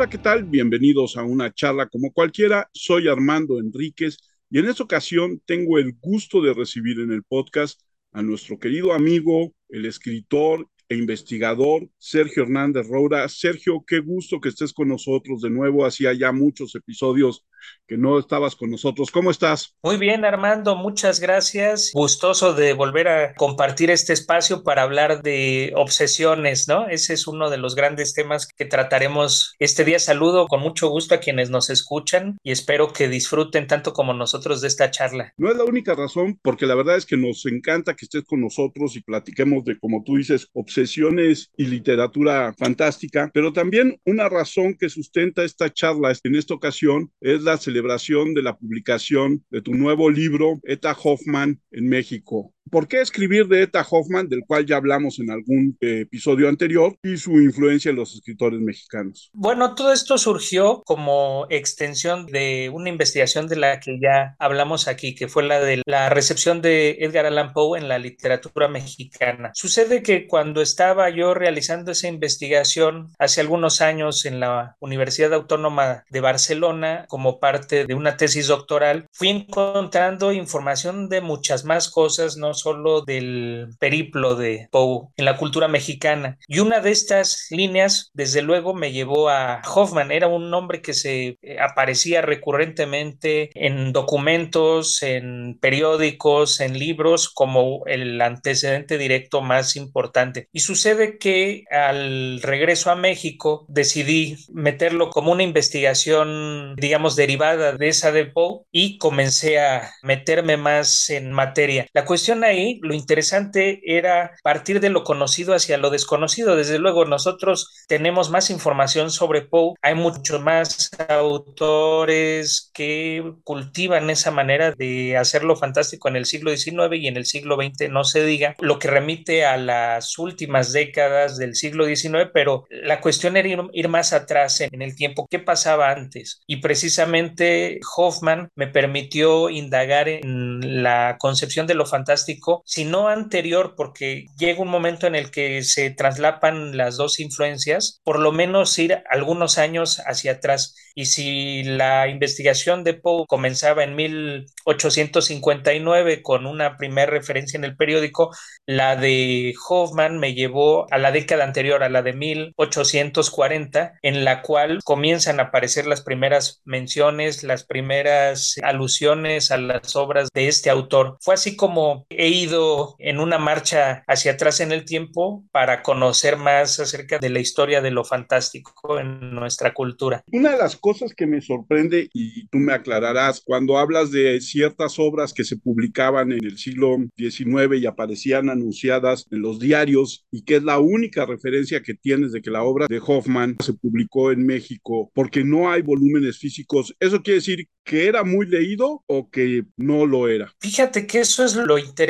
Hola, ¿qué tal? Bienvenidos a una charla como cualquiera. Soy Armando Enríquez y en esta ocasión tengo el gusto de recibir en el podcast a nuestro querido amigo, el escritor e investigador Sergio Hernández Roura. Sergio, qué gusto que estés con nosotros de nuevo. Hacía ya muchos episodios que no estabas con nosotros. ¿Cómo estás? Muy bien, Armando, muchas gracias. Gustoso de volver a compartir este espacio para hablar de obsesiones, ¿no? Ese es uno de los grandes temas que trataremos este día. Saludo con mucho gusto a quienes nos escuchan y espero que disfruten tanto como nosotros de esta charla. No es la única razón, porque la verdad es que nos encanta que estés con nosotros y platiquemos de, como tú dices, obsesiones y literatura fantástica, pero también una razón que sustenta esta charla en esta ocasión es la celebración de la publicación de tu nuevo libro, Eta Hoffman en México. ¿Por qué escribir de Eta Hoffman, del cual ya hablamos en algún eh, episodio anterior, y su influencia en los escritores mexicanos? Bueno, todo esto surgió como extensión de una investigación de la que ya hablamos aquí, que fue la de la recepción de Edgar Allan Poe en la literatura mexicana. Sucede que cuando estaba yo realizando esa investigación hace algunos años en la Universidad Autónoma de Barcelona, como parte de una tesis doctoral, fui encontrando información de muchas más cosas, no solo del periplo de Poe en la cultura mexicana. Y una de estas líneas, desde luego, me llevó a Hoffman. Era un nombre que se eh, aparecía recurrentemente en documentos, en periódicos, en libros, como el antecedente directo más importante. Y sucede que al regreso a México decidí meterlo como una investigación, digamos, derivada de esa de Poe y comencé a meterme más en materia. La cuestión ahí, lo interesante era partir de lo conocido hacia lo desconocido. Desde luego, nosotros tenemos más información sobre Poe. Hay muchos más autores que cultivan esa manera de hacerlo fantástico en el siglo XIX y en el siglo XX, no se diga, lo que remite a las últimas décadas del siglo XIX, pero la cuestión era ir, más atrás en el tiempo. ¿Qué pasaba antes? Y precisamente Hoffman me permitió indagar en la concepción de lo fantástico sino anterior, porque llega un momento en el que se traslapan las dos influencias, por lo menos ir algunos años hacia atrás. Y si la investigación de Poe comenzaba en 1859 con una primera referencia en el periódico, la de Hoffman me llevó a la década anterior, a la de 1840, en la cual comienzan a aparecer las primeras menciones, las primeras alusiones a las obras de este autor. Fue así como he ido en una marcha hacia atrás en el tiempo para conocer más acerca de la historia de lo fantástico en nuestra cultura. Una de las cosas que me sorprende, y tú me aclararás, cuando hablas de ciertas obras que se publicaban en el siglo XIX y aparecían anunciadas en los diarios, y que es la única referencia que tienes de que la obra de Hoffman se publicó en México, porque no hay volúmenes físicos, ¿eso quiere decir que era muy leído o que no lo era? Fíjate que eso es lo interesante.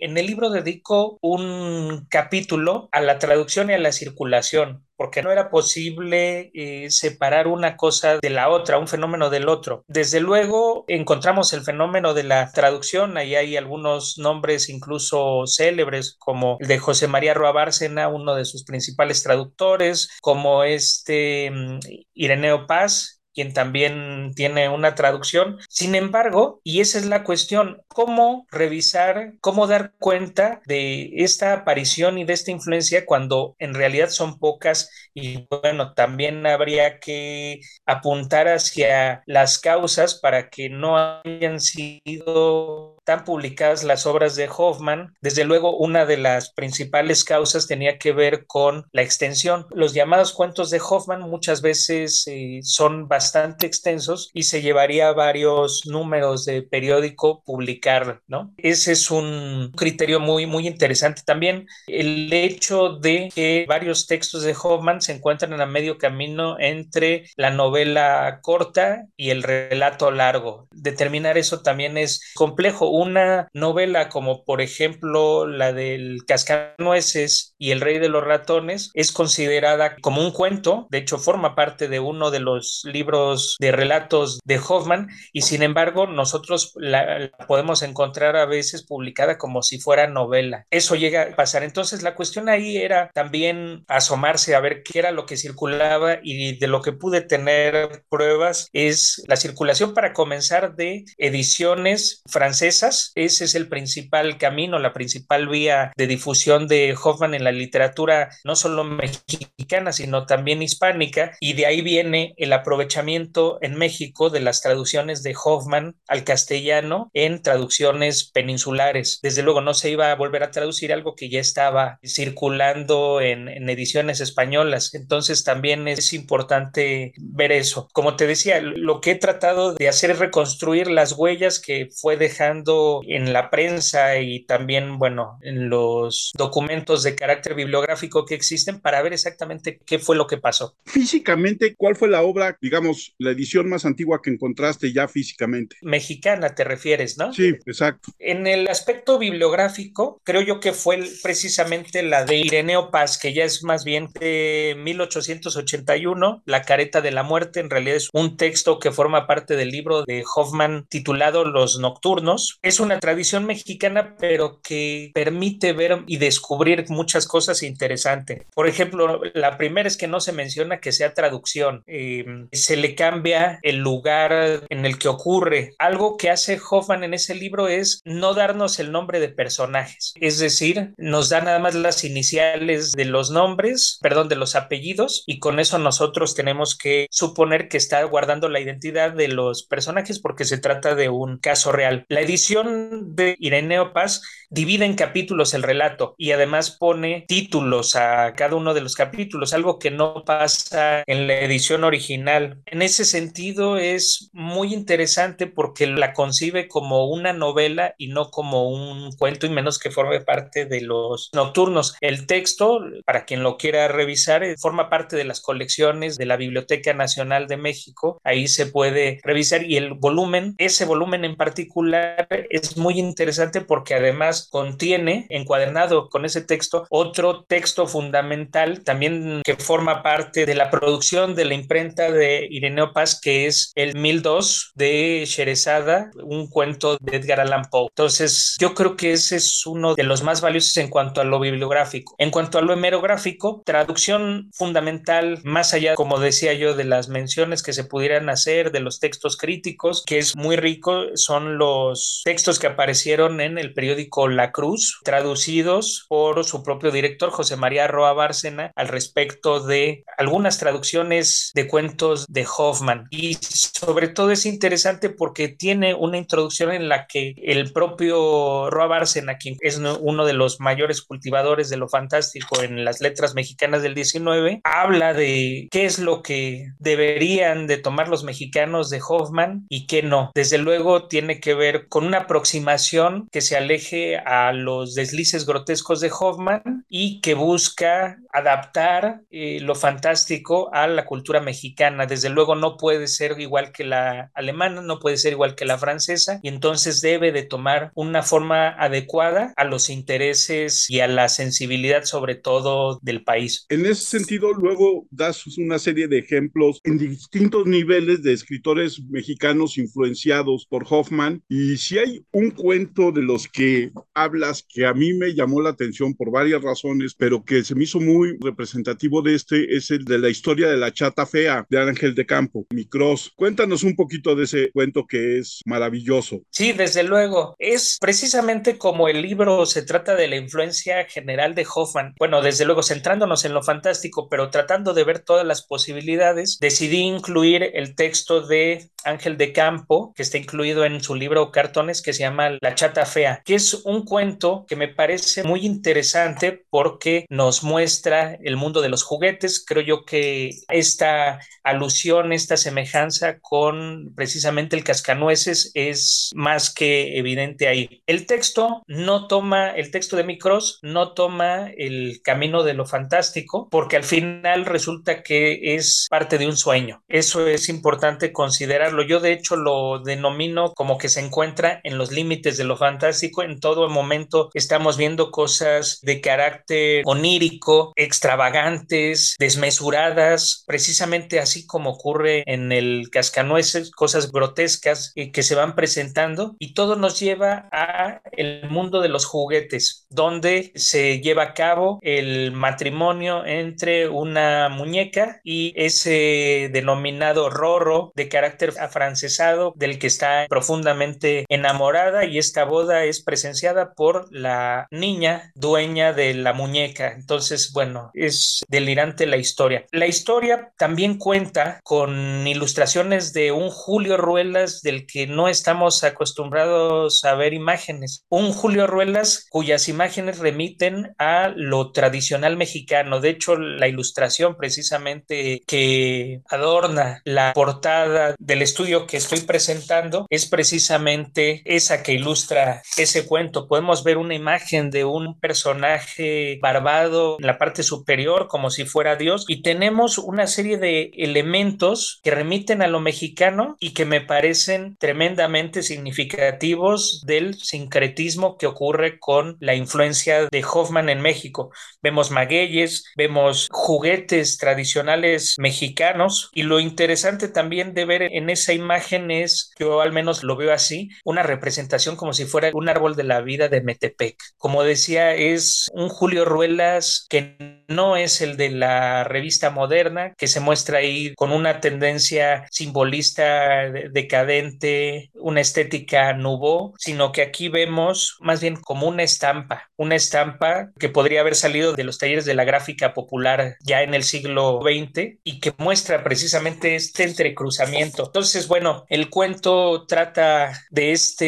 En el libro dedico un capítulo a la traducción y a la circulación porque no era posible eh, separar una cosa de la otra, un fenómeno del otro. Desde luego encontramos el fenómeno de la traducción, ahí hay algunos nombres incluso célebres como el de José María Roa Bárcena, uno de sus principales traductores, como este mm, Ireneo Paz, quien también tiene una traducción. Sin embargo, y esa es la cuestión, ¿cómo revisar, cómo dar cuenta de esta aparición y de esta influencia cuando en realidad son pocas? Y bueno, también habría que apuntar hacia las causas para que no hayan sido tan publicadas las obras de Hoffman, desde luego una de las principales causas tenía que ver con la extensión. Los llamados cuentos de Hoffman muchas veces eh, son bastante extensos y se llevaría varios números de periódico publicar, ¿no? Ese es un criterio muy, muy interesante. También el hecho de que varios textos de Hoffman se encuentran a medio camino entre la novela corta y el relato largo. Determinar eso también es complejo una novela como por ejemplo la del Cascanueces y El Rey de los Ratones es considerada como un cuento, de hecho forma parte de uno de los libros de relatos de Hoffman y sin embargo nosotros la, podemos encontrar a veces publicada como si fuera novela. Eso llega a pasar. Entonces la cuestión ahí era también asomarse a ver qué era lo que circulaba y de lo que pude tener pruebas es la circulación para comenzar de ediciones francesas. Ese es el principal camino, la principal vía de difusión de Hoffman en la literatura, no solo mexicana, sino también hispánica. Y de ahí viene el aprovechamiento en México de las traducciones de Hoffman al castellano en traducciones peninsulares. Desde luego no se iba a volver a traducir algo que ya estaba circulando en, en ediciones españolas. Entonces también es importante ver eso. Como te decía, lo que he tratado de hacer es reconstruir las huellas que fue dejando en la prensa y también, bueno, en los documentos de carácter bibliográfico que existen para ver exactamente qué fue lo que pasó. Físicamente, ¿cuál fue la obra, digamos, la edición más antigua que encontraste ya físicamente? Mexicana, te refieres, ¿no? Sí, exacto. En el aspecto bibliográfico, creo yo que fue precisamente la de Ireneo Paz, que ya es más bien de 1881, La careta de la muerte, en realidad es un texto que forma parte del libro de Hoffman titulado Los Nocturnos. Es una tradición mexicana, pero que permite ver y descubrir muchas cosas interesantes. Por ejemplo, la primera es que no se menciona que sea traducción, eh, se le cambia el lugar en el que ocurre. Algo que hace Hoffman en ese libro es no darnos el nombre de personajes, es decir, nos da nada más las iniciales de los nombres, perdón, de los apellidos, y con eso nosotros tenemos que suponer que está guardando la identidad de los personajes porque se trata de un caso real. La edición de Ireneo Paz divide en capítulos el relato y además pone títulos a cada uno de los capítulos, algo que no pasa en la edición original. En ese sentido es muy interesante porque la concibe como una novela y no como un cuento y menos que forme parte de los nocturnos. El texto, para quien lo quiera revisar, eh, forma parte de las colecciones de la Biblioteca Nacional de México. Ahí se puede revisar y el volumen, ese volumen en particular es muy interesante porque además contiene encuadernado con ese texto otro texto fundamental también que forma parte de la producción de la imprenta de Ireneo Paz que es el 1002 de Sherezada, un cuento de Edgar Allan Poe. Entonces, yo creo que ese es uno de los más valiosos en cuanto a lo bibliográfico. En cuanto a lo hemerográfico, traducción fundamental, más allá, como decía yo, de las menciones que se pudieran hacer, de los textos críticos, que es muy rico, son los textos que aparecieron en el periódico La Cruz, traducidos por su propio director, José María Roa Bárcena, al respecto de algunas traducciones de cuentos de Hoffman. Y sobre todo es interesante porque tiene una introducción en la que el propio Roa Bárcena, quien es uno de los mayores cultivadores de lo fantástico en las letras mexicanas del 19, habla de qué es lo que deberían de tomar los mexicanos de Hoffman y qué no. Desde luego tiene que ver con una aproximación que se aleje a los deslices grotescos de Hoffman y que busca adaptar eh, lo fantástico a la cultura mexicana. Desde luego no puede ser igual que la alemana, no puede ser igual que la francesa y entonces debe de tomar una forma adecuada a los intereses y a la sensibilidad sobre todo del país. En ese sentido, luego das una serie de ejemplos en distintos niveles de escritores mexicanos influenciados por Hoffman y si hay un cuento de los que hablas que a mí me llamó la atención por varias razones, pero que se me hizo muy representativo de este es el de la historia de la chata fea de Ángel de Campo, Micros. Cuéntanos un poquito de ese cuento que es maravilloso. Sí, desde luego. Es precisamente como el libro se trata de la influencia general de Hoffman. Bueno, desde luego centrándonos en lo fantástico, pero tratando de ver todas las posibilidades, decidí incluir el texto de Ángel de Campo, que está incluido en su libro Cartones, que se llama La chata fea, que es un cuento que me parece muy interesante porque nos muestra el mundo de los juguetes. Creo yo que esta alusión, esta semejanza con precisamente el cascanueces es más que evidente ahí. El texto no toma, el texto de Micros no toma el camino de lo fantástico porque al final resulta que es parte de un sueño. Eso es importante considerarlo. Yo de hecho lo denomino como que se encuentra en los límites de lo fantástico. En todo momento estamos viendo cosas de carácter onírico, extravagantes, desmesuradas, precisamente así como ocurre en el cascanueces, cosas grotescas que se van presentando y todo nos lleva a el mundo de los juguetes, donde se lleva a cabo el matrimonio entre una muñeca y ese denominado rorro de carácter afrancesado del que está profundamente enamorada y esta boda es presenciada por la niña dueña de la muñeca. Entonces, bueno, es delirante la historia. La historia también cuenta con ilustraciones de un Julio Ruelas del que no estamos acostumbrados a ver imágenes. Un Julio Ruelas cuyas imágenes remiten a lo tradicional mexicano. De hecho, la ilustración precisamente que adorna la portada del estudio que estoy presentando es precisamente esa que ilustra ese cuento. Podemos ver una imagen de un personaje barbado en la parte superior como si fuera Dios y tenemos una serie de elementos que remiten a lo mexicano y que me parecen tremendamente significativos del sincretismo que ocurre con la influencia de Hoffman en México. Vemos magueyes, vemos juguetes tradicionales mexicanos y lo interesante también de ver en esa imagen es, yo al menos lo veo así, una representación como si fuera un árbol de la vida de Metepec. Como decía, es un Julio Ruelas que no es el de la revista moderna, que se muestra ahí con una tendencia simbolista decadente, una estética nubó, sino que aquí vemos más bien como una estampa, una estampa que podría haber salido de los talleres de la gráfica popular ya en el siglo XX y que muestra precisamente este entrecruzamiento. Entonces, bueno, el cuento trata de este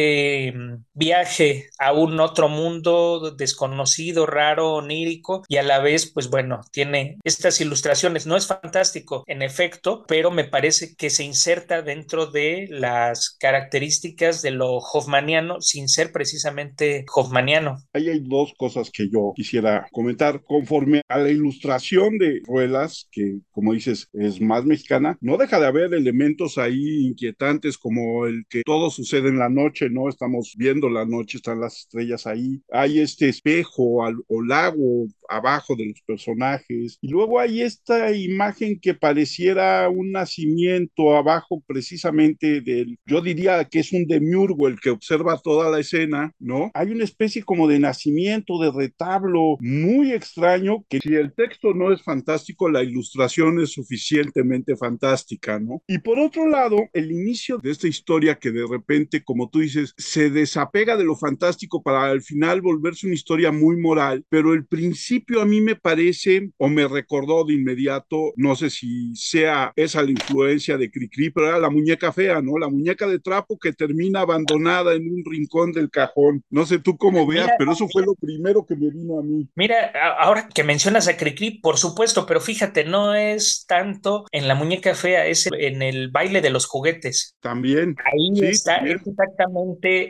mm, viaje a un otro mundo desconocido, raro, onírico y a la vez, pues bueno, tiene estas ilustraciones. No es fantástico, en efecto, pero me parece que se inserta dentro de las características de lo hoffmaniano sin ser precisamente hoffmaniano. Ahí hay dos cosas que yo quisiera comentar. Conforme a la ilustración de Ruelas, que como dices es más mexicana, no deja de haber elementos ahí inquietantes como el que todo sucede en la noche, ¿no? Estamos viendo la noche, están las estrellas ahí. Hay este espejo o lago abajo de los personajes. Y luego hay esta imagen que pareciera un nacimiento abajo precisamente del, yo diría que es un demiurgo el que observa toda la escena, ¿no? Hay una especie como de nacimiento, de retablo muy extraño que si el texto no es fantástico, la ilustración es suficientemente fantástica, ¿no? Y por otro lado, el inicio de esta historia que de repente, como tú dices, se desapega de lo fantástico para al final volverse una historia muy moral, pero el principio a mí me parece o me recordó de inmediato, no sé si sea esa la influencia de Cricri, pero era la muñeca fea, ¿no? La muñeca de trapo que termina abandonada en un rincón del cajón. No sé tú cómo veas, pero eso fue lo primero que me vino a mí. Mira, ahora que mencionas a Cricri, por supuesto, pero fíjate, no es tanto en la muñeca fea, es en el baile de los juguetes. También. Ahí está, es exactamente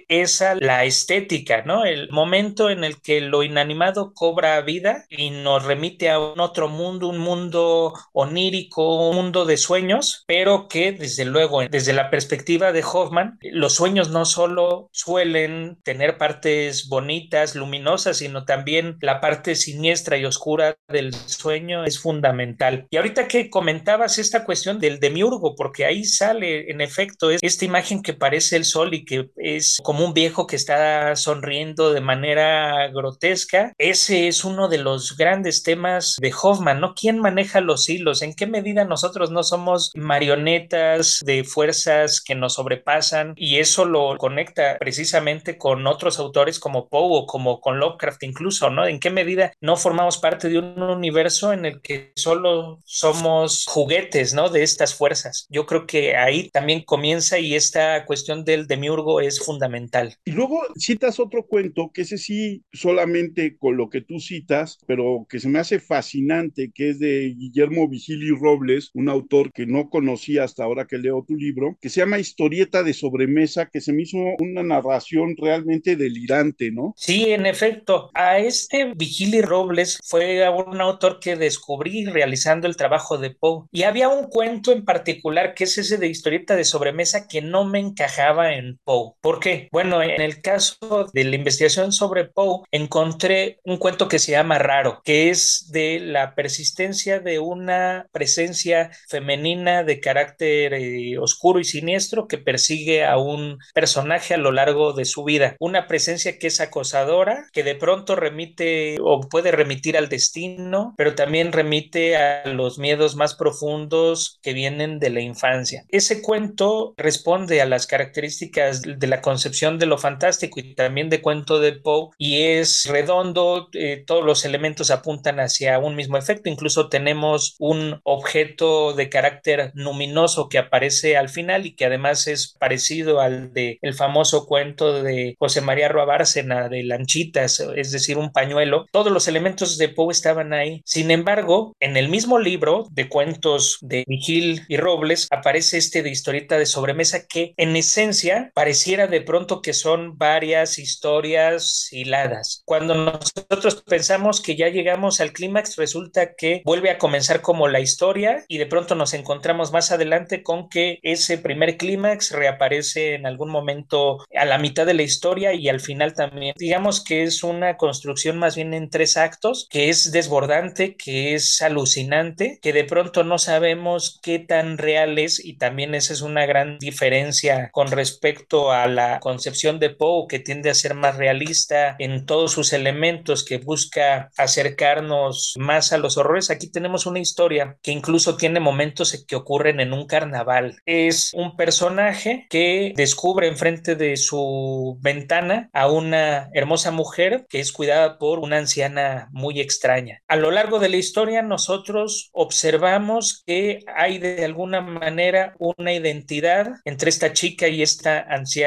esa la estética, ¿no? El momento en el que lo inanimado cobra vida y nos remite a un otro mundo, un mundo onírico, un mundo de sueños, pero que desde luego, desde la perspectiva de Hoffman, los sueños no solo suelen tener partes bonitas, luminosas, sino también la parte siniestra y oscura del sueño es fundamental. Y ahorita que comentabas esta cuestión del demiurgo, porque ahí sale en efecto esta imagen que parece el sol y que es como un viejo que está sonriendo de manera grotesca, ese es uno de los grandes temas de Hoffman, ¿no? ¿Quién maneja los hilos? ¿En qué medida nosotros no somos marionetas de fuerzas que nos sobrepasan? Y eso lo conecta precisamente con otros autores como Poe o como con Lovecraft incluso, ¿no? ¿En qué medida no formamos parte de un universo en el que solo somos juguetes, ¿no? De estas fuerzas. Yo creo que ahí también comienza y esta cuestión del demiurgo es fundamental. Y luego citas otro cuento que ese sí solamente con lo que tú citas, pero que se me hace fascinante, que es de Guillermo Vigili Robles, un autor que no conocía hasta ahora que leo tu libro, que se llama Historieta de sobremesa, que se me hizo una narración realmente delirante, ¿no? Sí, en efecto. A este Vigili Robles fue un autor que descubrí realizando el trabajo de Poe. Y había un cuento en particular que es ese de historieta de sobremesa que no me encajaba en Poe. ¿Por qué? Bueno, en el caso de la investigación sobre Poe, encontré un cuento que se llama Raro, que es de la persistencia de una presencia femenina de carácter eh, oscuro y siniestro que persigue a un personaje a lo largo de su vida. Una presencia que es acosadora, que de pronto remite o puede remitir al destino, pero también remite a los miedos más profundos que vienen de la infancia. Ese cuento responde a las características de la concepción de lo fantástico y también de cuento de Poe y es redondo, eh, todos los elementos apuntan hacia un mismo efecto, incluso tenemos un objeto de carácter luminoso que aparece al final y que además es parecido al de el famoso cuento de José María Roa Bárcena de Lanchitas, es decir, un pañuelo. Todos los elementos de Poe estaban ahí. Sin embargo, en el mismo libro de cuentos de Vigil y Robles aparece este de historieta de sobremesa que en esencia pareciera de pronto que son varias historias hiladas. Cuando nosotros pensamos que ya llegamos al clímax, resulta que vuelve a comenzar como la historia y de pronto nos encontramos más adelante con que ese primer clímax reaparece en algún momento a la mitad de la historia y al final también. Digamos que es una construcción más bien en tres actos, que es desbordante, que es alucinante, que de pronto no sabemos qué tan real es y también esa es una gran diferencia con respecto a la concepción de Poe, que tiende a ser más realista en todos sus elementos, que busca acercarnos más a los horrores. Aquí tenemos una historia que incluso tiene momentos que ocurren en un carnaval. Es un personaje que descubre enfrente de su ventana a una hermosa mujer que es cuidada por una anciana muy extraña. A lo largo de la historia nosotros observamos que hay de alguna manera una identidad entre esta chica y esta anciana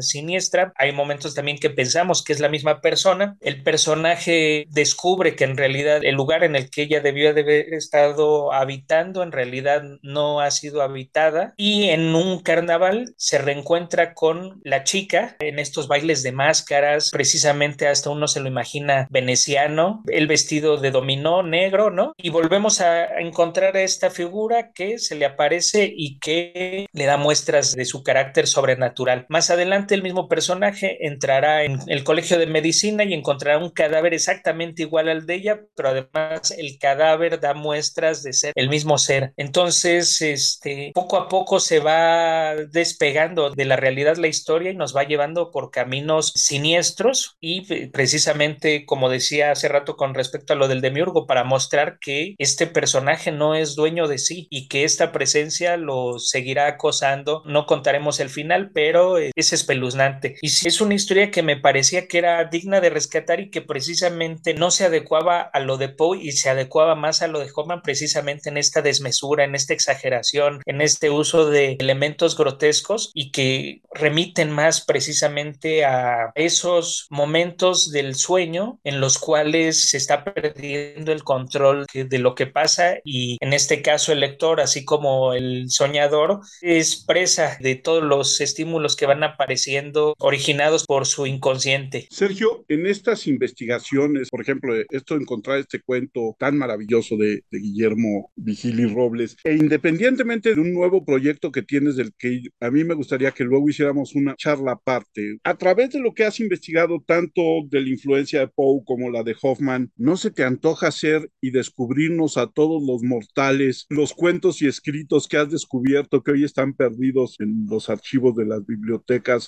siniestra. Hay momentos también que pensamos que es la misma persona. El personaje descubre que en realidad el lugar en el que ella debió de haber estado habitando en realidad no ha sido habitada y en un carnaval se reencuentra con la chica en estos bailes de máscaras, precisamente hasta uno se lo imagina veneciano, el vestido de dominó negro, ¿no? Y volvemos a encontrar a esta figura que se le aparece y que le da muestras de su carácter sobrenatural. Más adelante el mismo personaje entrará en el colegio de medicina y encontrará un cadáver exactamente igual al de ella, pero además el cadáver da muestras de ser el mismo ser. Entonces, este, poco a poco se va despegando de la realidad la historia y nos va llevando por caminos siniestros y eh, precisamente, como decía hace rato con respecto a lo del demiurgo, para mostrar que este personaje no es dueño de sí y que esta presencia lo seguirá acosando. No contaremos el final, pero es espeluznante. Y es una historia que me parecía que era digna de rescatar y que precisamente no se adecuaba a lo de Poe y se adecuaba más a lo de Hoffman precisamente en esta desmesura, en esta exageración, en este uso de elementos grotescos y que remiten más precisamente a esos momentos del sueño en los cuales se está perdiendo el control de lo que pasa y en este caso el lector, así como el soñador, es presa de todos los estímulos que van apareciendo originados por su inconsciente. Sergio, en estas investigaciones, por ejemplo, esto de encontrar este cuento tan maravilloso de, de Guillermo Vigili Robles, e independientemente de un nuevo proyecto que tienes del que a mí me gustaría que luego hiciéramos una charla aparte, a través de lo que has investigado tanto de la influencia de Poe como la de Hoffman, ¿no se te antoja hacer y descubrirnos a todos los mortales los cuentos y escritos que has descubierto que hoy están perdidos en los archivos de las bibliotecas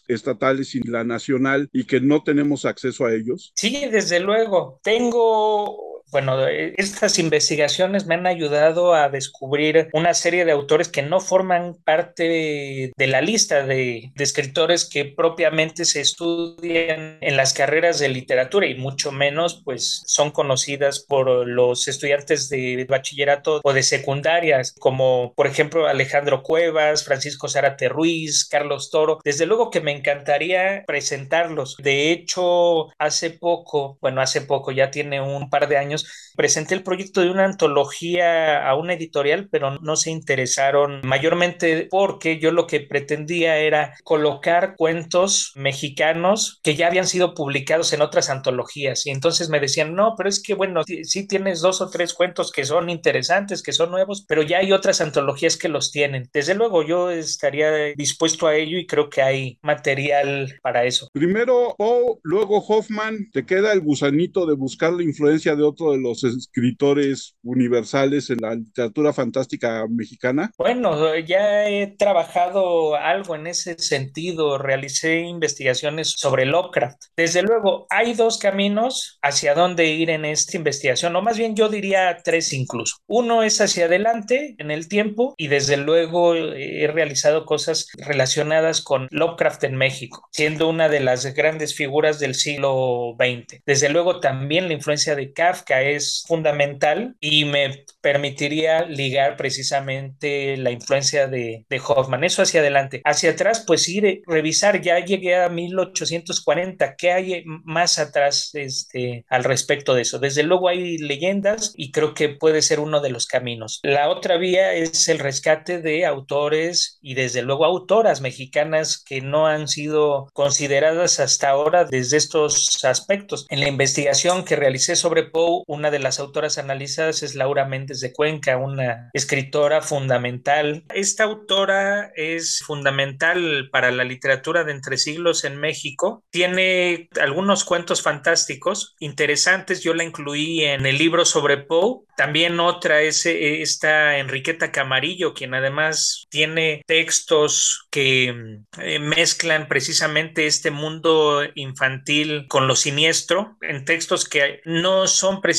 estatales y la nacional y que no tenemos acceso a ellos? Sí, desde luego. Tengo bueno, estas investigaciones me han ayudado a descubrir una serie de autores que no forman parte de la lista de, de escritores que propiamente se estudian en las carreras de literatura y mucho menos pues son conocidas por los estudiantes de bachillerato o de secundarias, como por ejemplo Alejandro Cuevas, Francisco Zárate Ruiz, Carlos Toro. Desde luego que me encantaría presentarlos. De hecho, hace poco, bueno, hace poco, ya tiene un par de años, presenté el proyecto de una antología a una editorial, pero no se interesaron mayormente porque yo lo que pretendía era colocar cuentos mexicanos que ya habían sido publicados en otras antologías. Y entonces me decían, no, pero es que bueno, sí tienes dos o tres cuentos que son interesantes, que son nuevos, pero ya hay otras antologías que los tienen. Desde luego yo estaría dispuesto a ello y creo que hay material para eso. Primero Poe, luego Hoffman, te queda el gusanito de buscar la influencia de de los escritores universales en la literatura fantástica mexicana. Bueno, ya he trabajado algo en ese sentido, realicé investigaciones sobre Lovecraft. Desde luego, hay dos caminos hacia dónde ir en esta investigación, o más bien yo diría tres incluso. Uno es hacia adelante en el tiempo y desde luego he realizado cosas relacionadas con Lovecraft en México, siendo una de las grandes figuras del siglo XX. Desde luego también la influencia de Kafka es fundamental y me permitiría ligar precisamente la influencia de, de Hoffman. Eso hacia adelante. Hacia atrás, pues ir, revisar, ya llegué a 1840, ¿qué hay más atrás este, al respecto de eso? Desde luego hay leyendas y creo que puede ser uno de los caminos. La otra vía es el rescate de autores y desde luego autoras mexicanas que no han sido consideradas hasta ahora desde estos aspectos. En la investigación que realicé sobre Poe, una de las autoras analizadas es Laura Méndez de Cuenca, una escritora fundamental. Esta autora es fundamental para la literatura de entre siglos en México. Tiene algunos cuentos fantásticos interesantes. Yo la incluí en el libro sobre Poe. También otra es esta Enriqueta Camarillo, quien además tiene textos que eh, mezclan precisamente este mundo infantil con lo siniestro, en textos que no son precisamente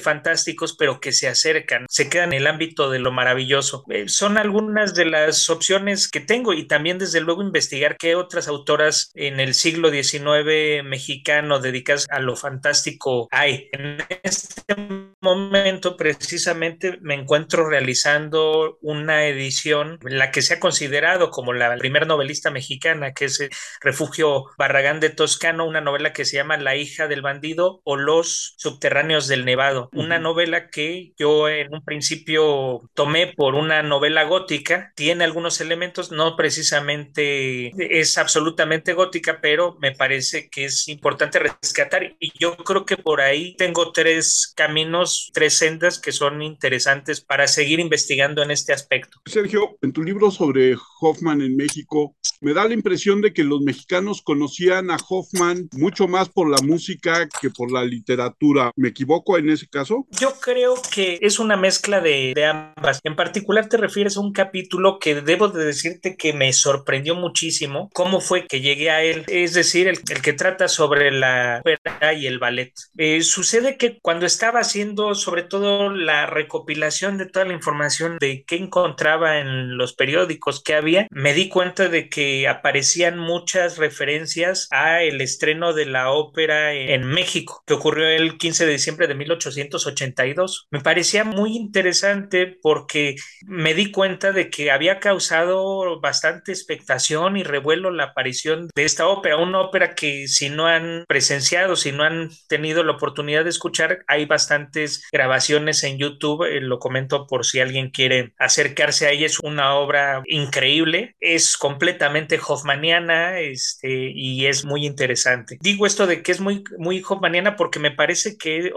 fantásticos, pero que se acercan, se quedan en el ámbito de lo maravilloso. Eh, son algunas de las opciones que tengo y también desde luego investigar qué otras autoras en el siglo XIX mexicano dedicadas a lo fantástico hay. En este momento precisamente me encuentro realizando una edición, la que se ha considerado como la primera novelista mexicana, que es Refugio Barragán de Toscano, una novela que se llama La hija del bandido o Los subterráneos del Nevado, una novela que yo en un principio tomé por una novela gótica, tiene algunos elementos, no precisamente es absolutamente gótica, pero me parece que es importante rescatar y yo creo que por ahí tengo tres caminos, tres sendas que son interesantes para seguir investigando en este aspecto. Sergio, en tu libro sobre Hoffman en México, me da la impresión de que los mexicanos conocían a Hoffman mucho más por la música que por la literatura. ¿Me equivoco en ese caso? Yo creo que es una mezcla de, de ambas. En particular te refieres a un capítulo que debo de decirte que me sorprendió muchísimo cómo fue que llegué a él, es decir, el, el que trata sobre la ópera y el ballet. Eh, sucede que cuando estaba haciendo sobre todo la recopilación de toda la información de qué encontraba en los periódicos que había, me di cuenta de que aparecían muchas referencias a el estreno de la ópera en México, que ocurrió el 15 de diciembre de 1882. Me parecía muy interesante porque me di cuenta de que había causado bastante expectación y revuelo la aparición de esta ópera, una ópera que si no han presenciado, si no han tenido la oportunidad de escuchar, hay bastantes grabaciones en YouTube, eh, lo comento por si alguien quiere acercarse a ella, es una obra increíble, es completamente hoffmaniana este, y es muy interesante. Digo esto de que es muy, muy hoffmaniana porque me parece que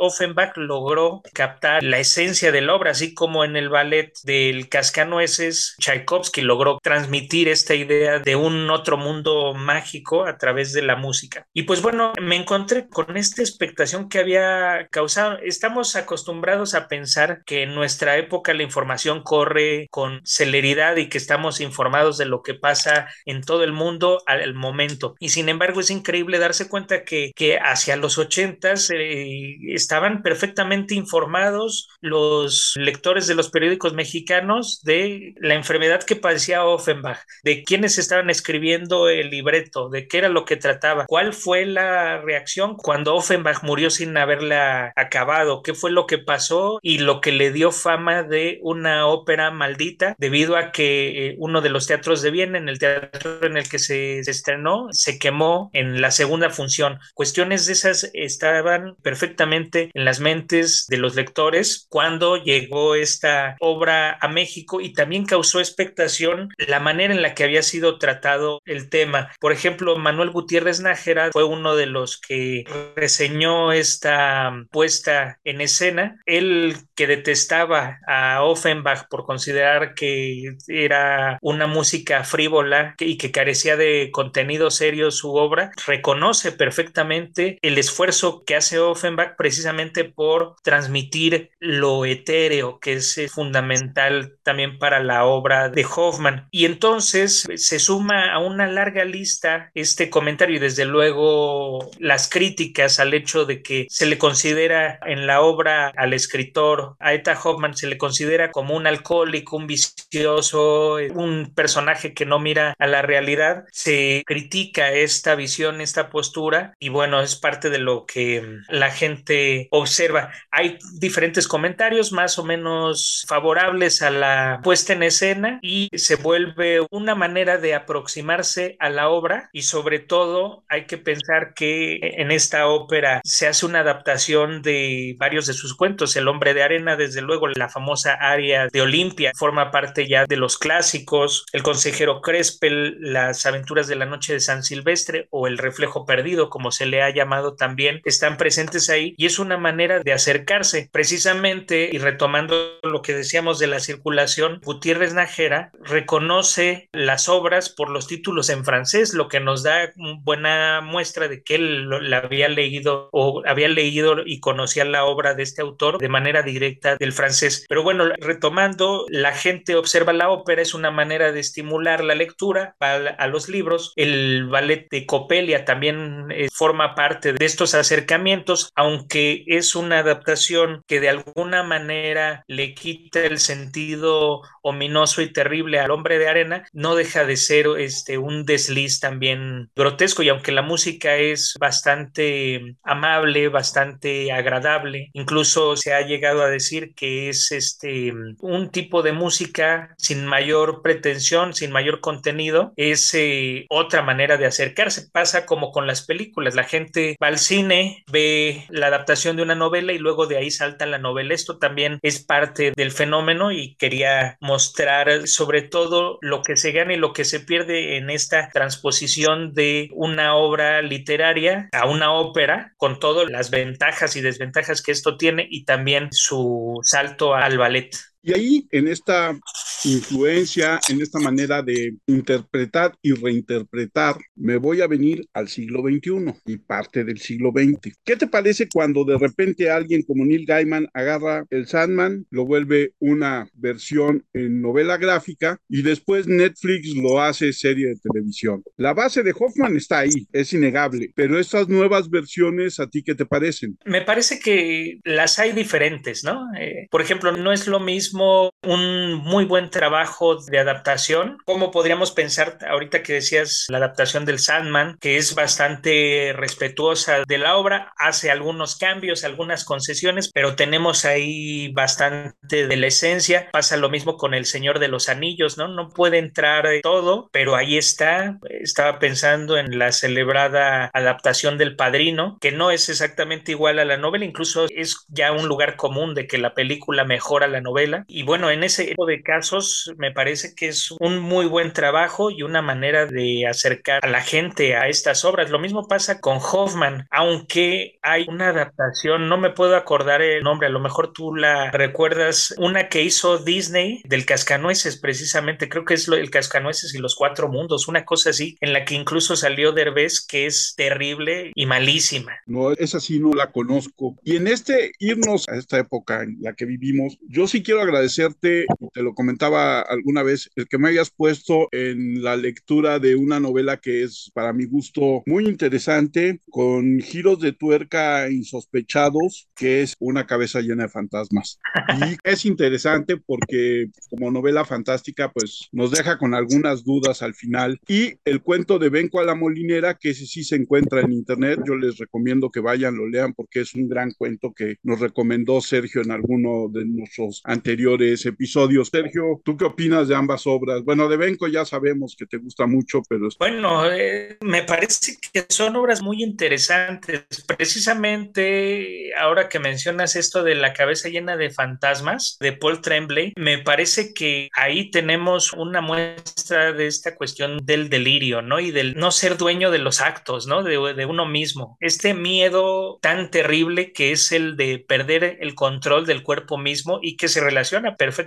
Logró captar la esencia de la obra, así como en el ballet del Cascanueces, Tchaikovsky logró transmitir esta idea de un otro mundo mágico a través de la música. Y pues bueno, me encontré con esta expectación que había causado. Estamos acostumbrados a pensar que en nuestra época la información corre con celeridad y que estamos informados de lo que pasa en todo el mundo al momento. Y sin embargo es increíble darse cuenta que, que hacia los ochentas eh, estaban perfectamente informados los lectores de los periódicos mexicanos de la enfermedad que padecía Offenbach, de quiénes estaban escribiendo el libreto, de qué era lo que trataba, cuál fue la reacción cuando Offenbach murió sin haberla acabado, qué fue lo que pasó y lo que le dio fama de una ópera maldita debido a que eh, uno de los teatros de Viena, en el teatro en el que se, estrenó, se quemó en la segunda función. Cuestiones de esas estaban perfectamente en las mentes de los lectores cuando llegó esta obra a México y también causó expectación la manera en la que había sido tratado el tema. Por ejemplo, Manuel Gutiérrez Nájera fue uno de los que reseñó esta puesta en escena. Él que detestaba a Offenbach por considerar que era una música frívola y que carecía de contenido serio su obra, reconoce perfectamente el esfuerzo que hace Offenbach precisamente por transmitir lo etéreo, que es fundamental también para la obra de Hoffman. Y entonces se suma a una larga lista este comentario y desde luego las críticas al hecho de que se le considera en la obra al escritor, a Eta Hoffman, se le considera como un alcohólico, un vicioso, un personaje que no mira a la realidad. Se critica esta visión, esta postura y bueno, es parte de lo que la gente observa. Hay diferentes comentarios más o menos favorables a la puesta en escena y se vuelve una manera de aproximarse a la obra y sobre todo hay que pensar que en esta ópera se hace una adaptación de varios de sus cuentos. El hombre de arena, desde luego, la famosa área de Olimpia, forma parte ya de los clásicos. El consejero Crespel, las aventuras de la noche de San Silvestre o el reflejo perdido, como se le ha llamado también, están presentes ahí y es una manera de acercarse precisamente y retomando lo que decíamos de la circulación, Gutiérrez Najera reconoce las obras por los títulos en francés, lo que nos da buena muestra de que él la había leído o había leído y conocía la obra de este autor de manera directa del francés. Pero bueno, retomando, la gente observa la ópera, es una manera de estimular la lectura a, los libros. El ballet de Copelia también eh, forma parte de estos acercamientos, aunque es una adaptación que de alguna manera le quita el sentido ominoso y terrible al hombre de arena, no deja de ser este, un desliz también grotesco y aunque la música es bastante amable, bastante agradable, incluso se ha llegado a decir que es este un tipo de música sin mayor pretensión, sin mayor contenido, es eh, otra manera de acercarse. Pasa como con las películas, la gente va al cine, ve la adaptación de una novela y luego de ahí salta la novela. Esto también es parte del fenómeno y quería mostrar sobre todo lo que se gana y lo que se pierde en esta transposición de una obra literaria a una ópera, con todas las ventajas y desventajas que esto tiene y también su salto al ballet. Y ahí, en esta influencia, en esta manera de interpretar y reinterpretar, me voy a venir al siglo XXI y parte del siglo XX. ¿Qué te parece cuando de repente alguien como Neil Gaiman agarra el Sandman, lo vuelve una versión en novela gráfica y después Netflix lo hace serie de televisión? La base de Hoffman está ahí, es innegable, pero estas nuevas versiones, ¿a ti qué te parecen? Me parece que las hay diferentes, ¿no? Eh, por ejemplo, no es lo mismo un muy buen trabajo de adaptación. como podríamos pensar ahorita que decías la adaptación del Sandman, que es bastante respetuosa de la obra, hace algunos cambios, algunas concesiones, pero tenemos ahí bastante de la esencia. Pasa lo mismo con El Señor de los Anillos, ¿no? No puede entrar todo, pero ahí está. Estaba pensando en la celebrada adaptación del Padrino, que no es exactamente igual a la novela, incluso es ya un lugar común de que la película mejora la novela y bueno, en ese tipo de casos me parece que es un muy buen trabajo y una manera de acercar a la gente a estas obras. Lo mismo pasa con Hoffman, aunque hay una adaptación, no me puedo acordar el nombre, a lo mejor tú la recuerdas, una que hizo Disney del Cascanueces precisamente, creo que es el Cascanueces y los Cuatro Mundos, una cosa así, en la que incluso salió Derbez, que es terrible y malísima. No, esa sí no la conozco. Y en este irnos a esta época en la que vivimos, yo sí quiero agradecerte, te lo comentaba alguna vez, el que me hayas puesto en la lectura de una novela que es para mi gusto muy interesante, con giros de tuerca insospechados, que es Una cabeza llena de fantasmas. Y es interesante porque como novela fantástica, pues nos deja con algunas dudas al final. Y el cuento de Benco a la Molinera, que ese sí se encuentra en internet, yo les recomiendo que vayan, lo lean porque es un gran cuento que nos recomendó Sergio en alguno de nuestros anteriores episodios. Sergio, ¿tú qué opinas de ambas obras? Bueno, de Benco ya sabemos que te gusta mucho, pero... Bueno, eh, me parece que son obras muy interesantes. Precisamente ahora que mencionas esto de la cabeza llena de fantasmas de Paul Tremblay, me parece que ahí tenemos una muestra de esta cuestión del delirio, ¿no? Y del no ser dueño de los actos, ¿no? De, de uno mismo. Este miedo tan terrible que es el de perder el control del cuerpo mismo y que se relaciona perfectamente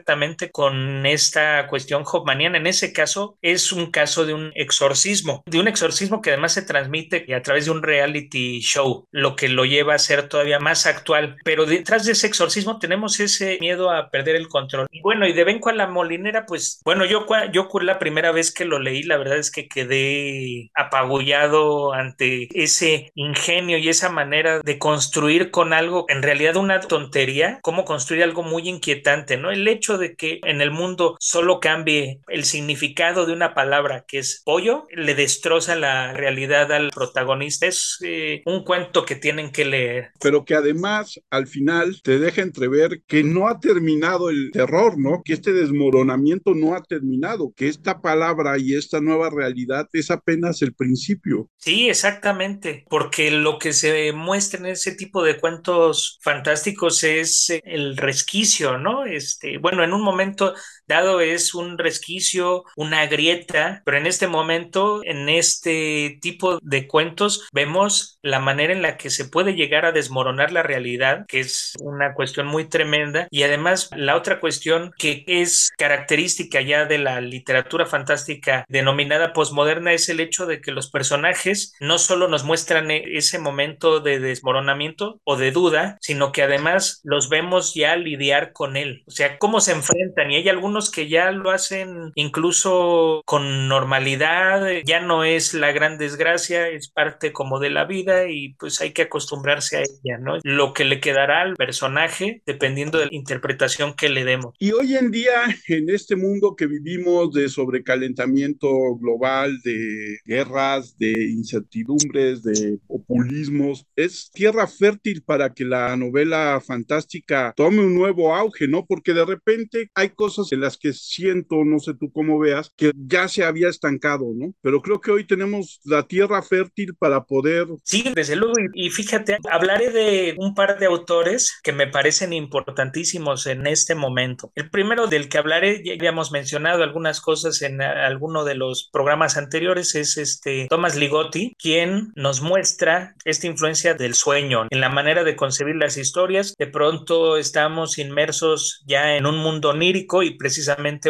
con esta cuestión hoffmaniana. En ese caso es un caso de un exorcismo, de un exorcismo que además se transmite a través de un reality show, lo que lo lleva a ser todavía más actual. Pero detrás de ese exorcismo tenemos ese miedo a perder el control. Y bueno, y de Benco a la Molinera, pues bueno, yo, yo la primera vez que lo leí, la verdad es que quedé apabullado ante ese ingenio y esa manera de construir con algo, en realidad una tontería, cómo construir algo muy inquietante, ¿no? El hecho de que en el mundo solo cambie el significado de una palabra que es pollo, le destroza la realidad al protagonista. Es eh, un cuento que tienen que leer. Pero que además al final te deja entrever que no ha terminado el terror, ¿no? Que este desmoronamiento no ha terminado, que esta palabra y esta nueva realidad es apenas el principio. Sí, exactamente, porque lo que se muestra en ese tipo de cuentos fantásticos es el resquicio, ¿no? Este, bueno, en un momento dado es un resquicio, una grieta, pero en este momento, en este tipo de cuentos, vemos la manera en la que se puede llegar a desmoronar la realidad, que es una cuestión muy tremenda, y además la otra cuestión que es característica ya de la literatura fantástica denominada posmoderna es el hecho de que los personajes no solo nos muestran ese momento de desmoronamiento o de duda, sino que además los vemos ya lidiar con él, o sea, cómo se enfrentan y hay algunos que ya lo hacen incluso con normalidad, ya no es la gran desgracia, es parte como de la vida y pues hay que acostumbrarse a ella, ¿no? Lo que le quedará al personaje dependiendo de la interpretación que le demos. Y hoy en día, en este mundo que vivimos de sobrecalentamiento global, de guerras, de incertidumbres, de populismos, es tierra fértil para que la novela fantástica tome un nuevo auge, ¿no? Porque de repente hay cosas en las que siento, no sé tú cómo veas, que ya se había estancado, ¿no? Pero creo que hoy tenemos la tierra fértil para poder... Sí, desde luego, y, fíjate, hablaré de un par de autores que me parecen importantísimos en este momento. El primero del que hablaré, ya habíamos mencionado algunas cosas en alguno de los programas anteriores, es este Thomas Ligotti, quien nos muestra esta influencia del sueño en la manera de concebir las historias. De pronto estamos inmersos ya en un mundo onírico y precisamente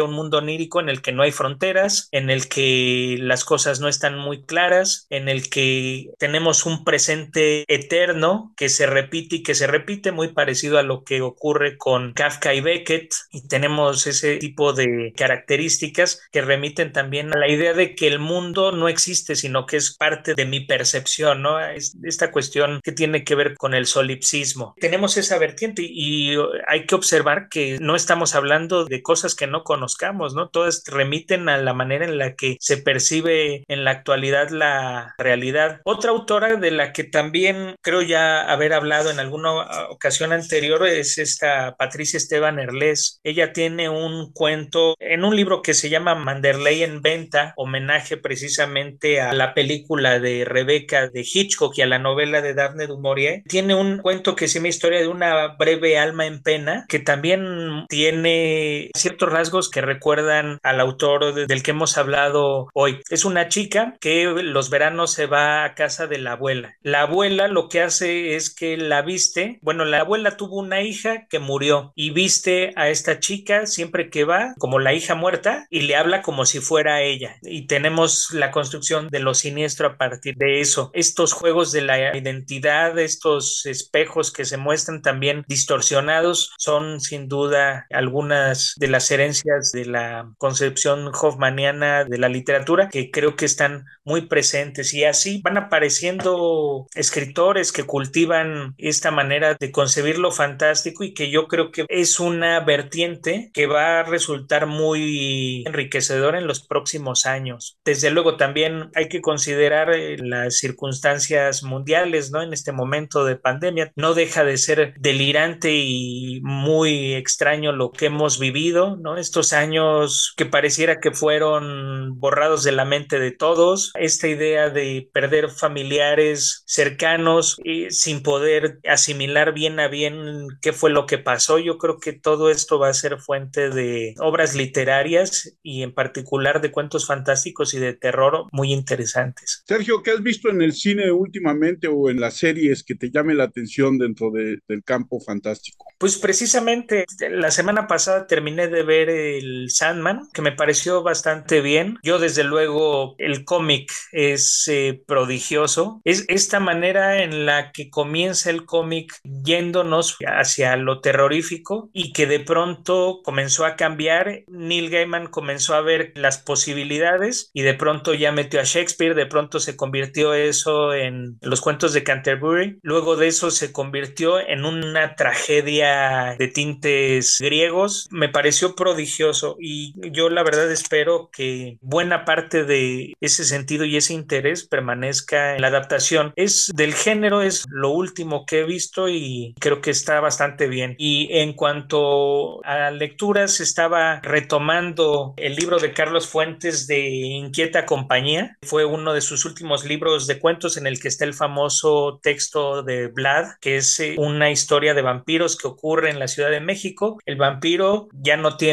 un mundo onírico en el que no hay fronteras, en el que las cosas no están muy claras, en el que tenemos un presente eterno que se repite y que se repite, muy parecido a lo que ocurre con Kafka y Beckett, y tenemos ese tipo de características que remiten también a la idea de que el mundo no existe, sino que es parte de mi percepción, ¿no? Es esta cuestión que tiene que ver con el solipsismo. Tenemos esa vertiente y hay que observar que no estamos hablando de cosas que no conozcamos, ¿no? Todas remiten a la manera en la que se percibe en la actualidad la realidad. Otra autora de la que también creo ya haber hablado en alguna ocasión anterior es esta Patricia Esteban Erles. Ella tiene un cuento en un libro que se llama Manderley en venta, homenaje precisamente a la película de Rebeca de Hitchcock y a la novela de Daphne du Maurier, tiene un cuento que se llama Historia de una breve alma en pena, que también tiene ciertos rasgos que recuerdan al autor del que hemos hablado hoy. Es una chica que los veranos se va a casa de la abuela. La abuela lo que hace es que la viste, bueno, la abuela tuvo una hija que murió y viste a esta chica siempre que va como la hija muerta y le habla como si fuera ella. Y tenemos la construcción de lo siniestro a partir de eso. Estos juegos de la identidad, estos espejos que se muestran también distorsionados, son sin duda algunas de las herencias de la concepción hoffmaniana de la literatura que creo que están muy presentes y así van apareciendo escritores que cultivan esta manera de concebir lo fantástico y que yo creo que es una vertiente que va a resultar muy enriquecedora en los próximos años. Desde luego también hay que considerar eh, las circunstancias mundiales, ¿no? En este momento de pandemia no deja de ser delirante y muy extraño lo que hemos vivido, ¿no? Estos años que pareciera que fueron borrados de la mente de todos, esta idea de perder familiares cercanos y sin poder asimilar bien a bien qué fue lo que pasó, yo creo que todo esto va a ser fuente de obras literarias y en particular de cuentos fantásticos y de terror muy interesantes. Sergio, ¿qué has visto en el cine últimamente o en las series que te llame la atención dentro de, del campo fantástico? Pues precisamente la semana pasada terminé de ver el Sandman, que me pareció bastante bien. Yo desde luego el cómic es eh, prodigioso. Es esta manera en la que comienza el cómic yéndonos hacia lo terrorífico y que de pronto comenzó a cambiar. Neil Gaiman comenzó a ver las posibilidades y de pronto ya metió a Shakespeare, de pronto se convirtió eso en los cuentos de Canterbury. Luego de eso se convirtió en una tragedia de tintes griegos, me pareció prodigioso y yo la verdad espero que buena parte de ese sentido y ese interés permanezca en la adaptación. Es del género, es lo último que he visto y creo que está bastante bien. Y en cuanto a lecturas, estaba retomando el libro de Carlos Fuentes de Inquieta Compañía. Fue uno de sus últimos libros de cuentos en el que está el famoso texto de Vlad, que es eh, una historia de vampiros que ocurre en la Ciudad de México. El vampiro ya no tiene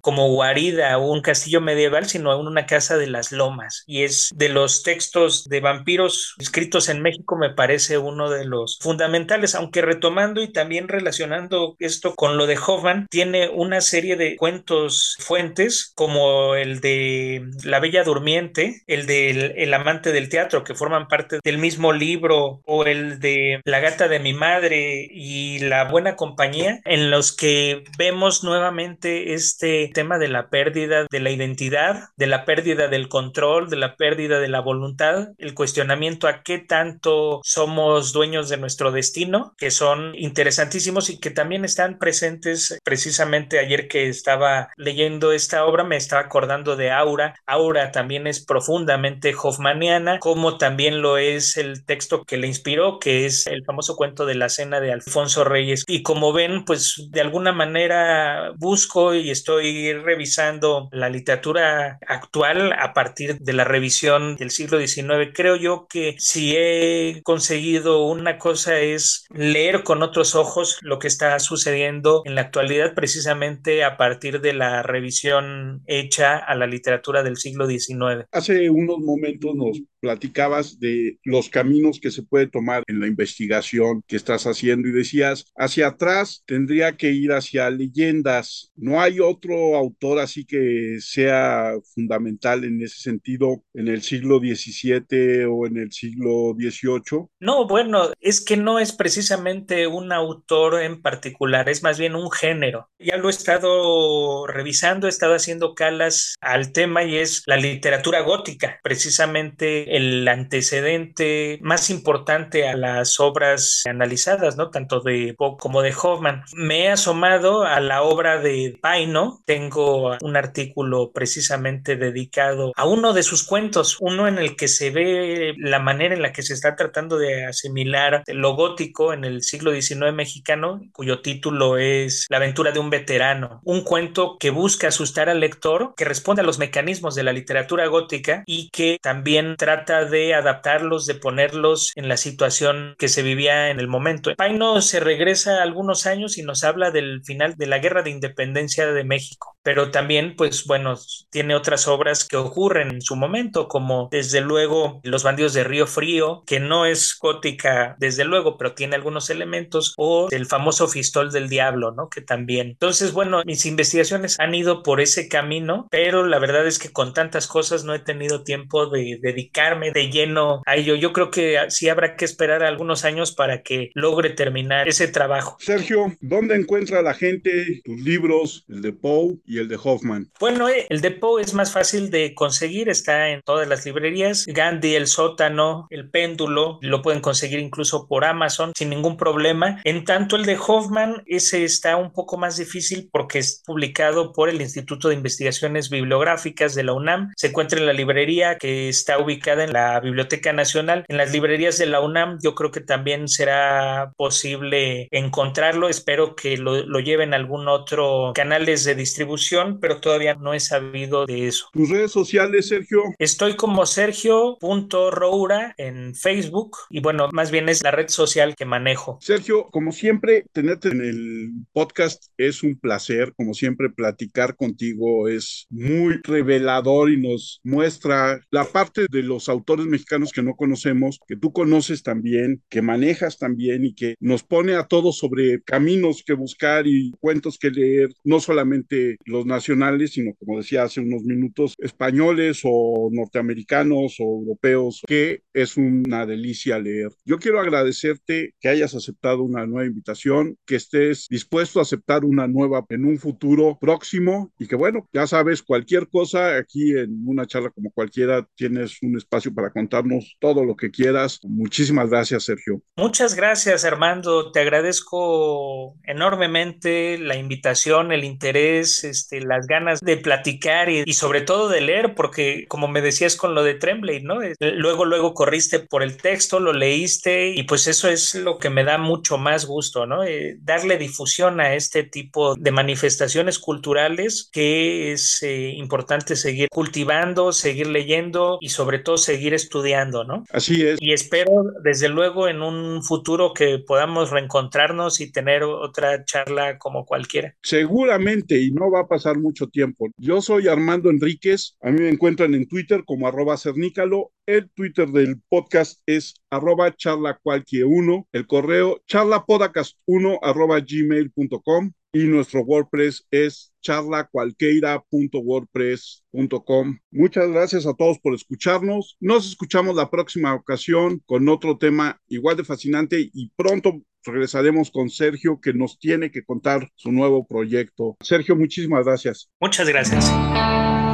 como guarida un castillo medieval, sino una casa de las lomas. Y es de los textos de vampiros escritos en México, me parece uno de los fundamentales, aunque retomando y también relacionando esto con lo de Hoffman, tiene una serie de cuentos fuentes como el de La Bella Durmiente, el de El amante del teatro, que forman parte del mismo libro, o el de La gata de mi madre y La buena compañía en los que vemos nuevamente este tema de la pérdida de la identidad, de la pérdida del control, de la pérdida de la voluntad, el cuestionamiento a qué tanto somos dueños de nuestro destino, que son interesantísimos y que también están presentes precisamente ayer que estaba leyendo esta obra, me estaba acordando de Aura. Aura también es profundamente hoffmaniana, como también lo es el texto que le inspiró, que es el famoso cuento de la cena de Alfonso Reyes. Y como ven, pues de alguna manera busco y estoy revisando la literatura actual a partir de la revisión del siglo XIX. Creo yo que si he conseguido una cosa es leer con otros ojos lo que está sucediendo en la actualidad precisamente a partir de la revisión hecha a la literatura del siglo XIX. Hace unos momentos nos platicabas de los caminos que se puede tomar en la investigación que estás haciendo y decías, hacia atrás tendría que ir hacia leyendas. ¿No hay otro autor así que sea fundamental en ese sentido en el siglo XVII o en el siglo XVIII? No, bueno, es que no es precisamente un autor en particular, es más bien un género. Ya lo he estado revisando, he estado haciendo calas al tema y es la literatura gótica, precisamente el antecedente más importante a las obras analizadas, ¿no? Tanto de Poe como de Hoffman. Me he asomado a la obra de Paino. Tengo un artículo precisamente dedicado a uno de sus cuentos, uno en el que se ve la manera en la que se está tratando de asimilar lo gótico en el siglo XIX mexicano, cuyo título es La aventura de un veterano. Un cuento que busca asustar al lector, que responde a los mecanismos de la literatura gótica y que también trata trata de adaptarlos, de ponerlos en la situación que se vivía en el momento. Paino se regresa algunos años y nos habla del final de la guerra de independencia de México, pero también, pues bueno, tiene otras obras que ocurren en su momento, como desde luego Los bandidos de Río Frío, que no es gótica desde luego, pero tiene algunos elementos, o el famoso Fistol del Diablo, ¿no? Que también. Entonces, bueno, mis investigaciones han ido por ese camino, pero la verdad es que con tantas cosas no he tenido tiempo de dedicarme de lleno a ello. Yo creo que sí habrá que esperar algunos años para que logre terminar ese trabajo. Sergio, ¿dónde encuentra la gente tus libros, el de Poe y el de Hoffman? Bueno, eh, el de Poe es más fácil de conseguir, está en todas las librerías. Gandhi, el sótano, el péndulo, lo pueden conseguir incluso por Amazon sin ningún problema. En tanto, el de Hoffman, ese está un poco más difícil porque es publicado por el Instituto de Investigaciones Bibliográficas de la UNAM. Se encuentra en la librería que está ubicada en la Biblioteca Nacional. En las librerías de la UNAM yo creo que también será posible encontrarlo. Espero que lo, lo lleven a algún otro canales de distribución, pero todavía no he sabido de eso. ¿Tus redes sociales, Sergio? Estoy como Sergio.roura en Facebook y bueno, más bien es la red social que manejo. Sergio, como siempre, tenerte en el podcast es un placer. Como siempre, platicar contigo es muy revelador y nos muestra la parte de los autores mexicanos que no conocemos, que tú conoces también, que manejas también y que nos pone a todos sobre caminos que buscar y cuentos que leer, no solamente los nacionales, sino como decía hace unos minutos, españoles o norteamericanos o europeos, que es una delicia leer. Yo quiero agradecerte que hayas aceptado una nueva invitación, que estés dispuesto a aceptar una nueva en un futuro próximo y que bueno, ya sabes, cualquier cosa aquí en una charla como cualquiera tienes un espacio para contarnos todo lo que quieras. Muchísimas gracias, Sergio. Muchas gracias, Armando. Te agradezco enormemente la invitación, el interés, este, las ganas de platicar y, y sobre todo de leer, porque como me decías con lo de Tremblay, ¿no? Luego, luego corriste por el texto, lo leíste y pues eso es lo que me da mucho más gusto, ¿no? Eh, darle difusión a este tipo de manifestaciones culturales que es eh, importante seguir cultivando, seguir leyendo y sobre todo seguir estudiando, ¿no? Así es. Y espero desde luego en un futuro que podamos reencontrarnos y tener otra charla como cualquiera. Seguramente y no va a pasar mucho tiempo. Yo soy Armando Enríquez, a mí me encuentran en Twitter como arroba cernícalo el Twitter del podcast es arroba charlacualquier1, el correo charlapodcast1 arroba gmail.com y nuestro WordPress es charlacualqueira.wordpress.com. Muchas gracias a todos por escucharnos. Nos escuchamos la próxima ocasión con otro tema igual de fascinante y pronto regresaremos con Sergio que nos tiene que contar su nuevo proyecto. Sergio, muchísimas gracias. Muchas gracias.